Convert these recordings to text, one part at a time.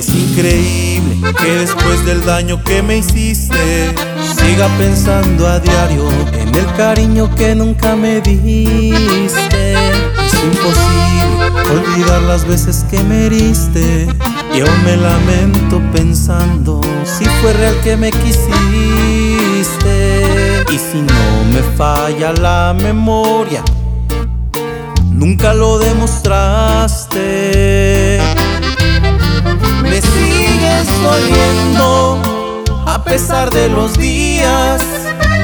Es increíble que después del daño que me hiciste Siga pensando a diario en el cariño que nunca me diste. Es imposible olvidar las veces que me heriste. Y aún me lamento pensando si fue real que me quisiste. Y si no me falla la memoria Nunca lo demostraste los días.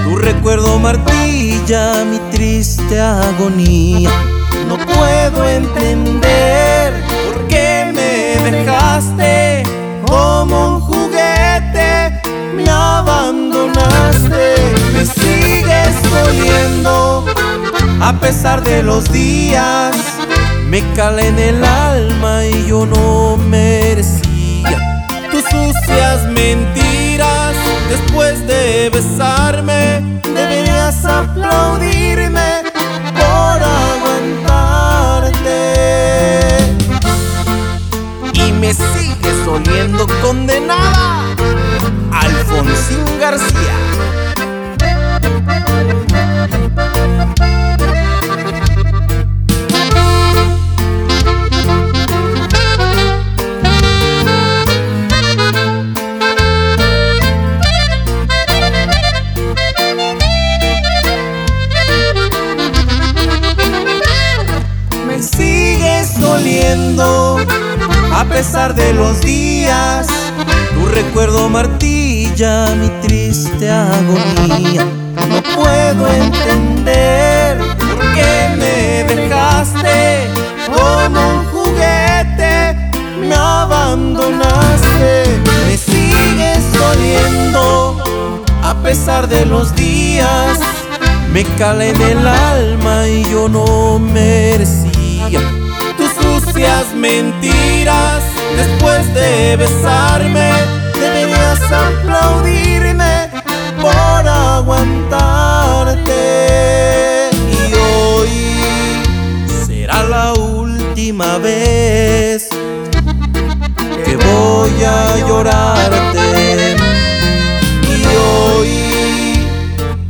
Tu recuerdo martilla mi triste agonía. No puedo entender por qué me dejaste como un juguete. Me abandonaste, me sigues doliendo a pesar de los días. Me cala en el alma y yo no merecía a pesar de los días. Tu recuerdo martilla mi triste agonía. No puedo entender por qué me dejaste como un juguete. Me abandonaste, me sigues doliendo a pesar de los días. Me cala en el alma y yo no merecía tus sucias mentiras. Después de besarme, aplaudirme por aguantarte. Y hoy será la última vez que voy a llorarte. Y hoy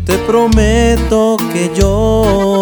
te prometo que yo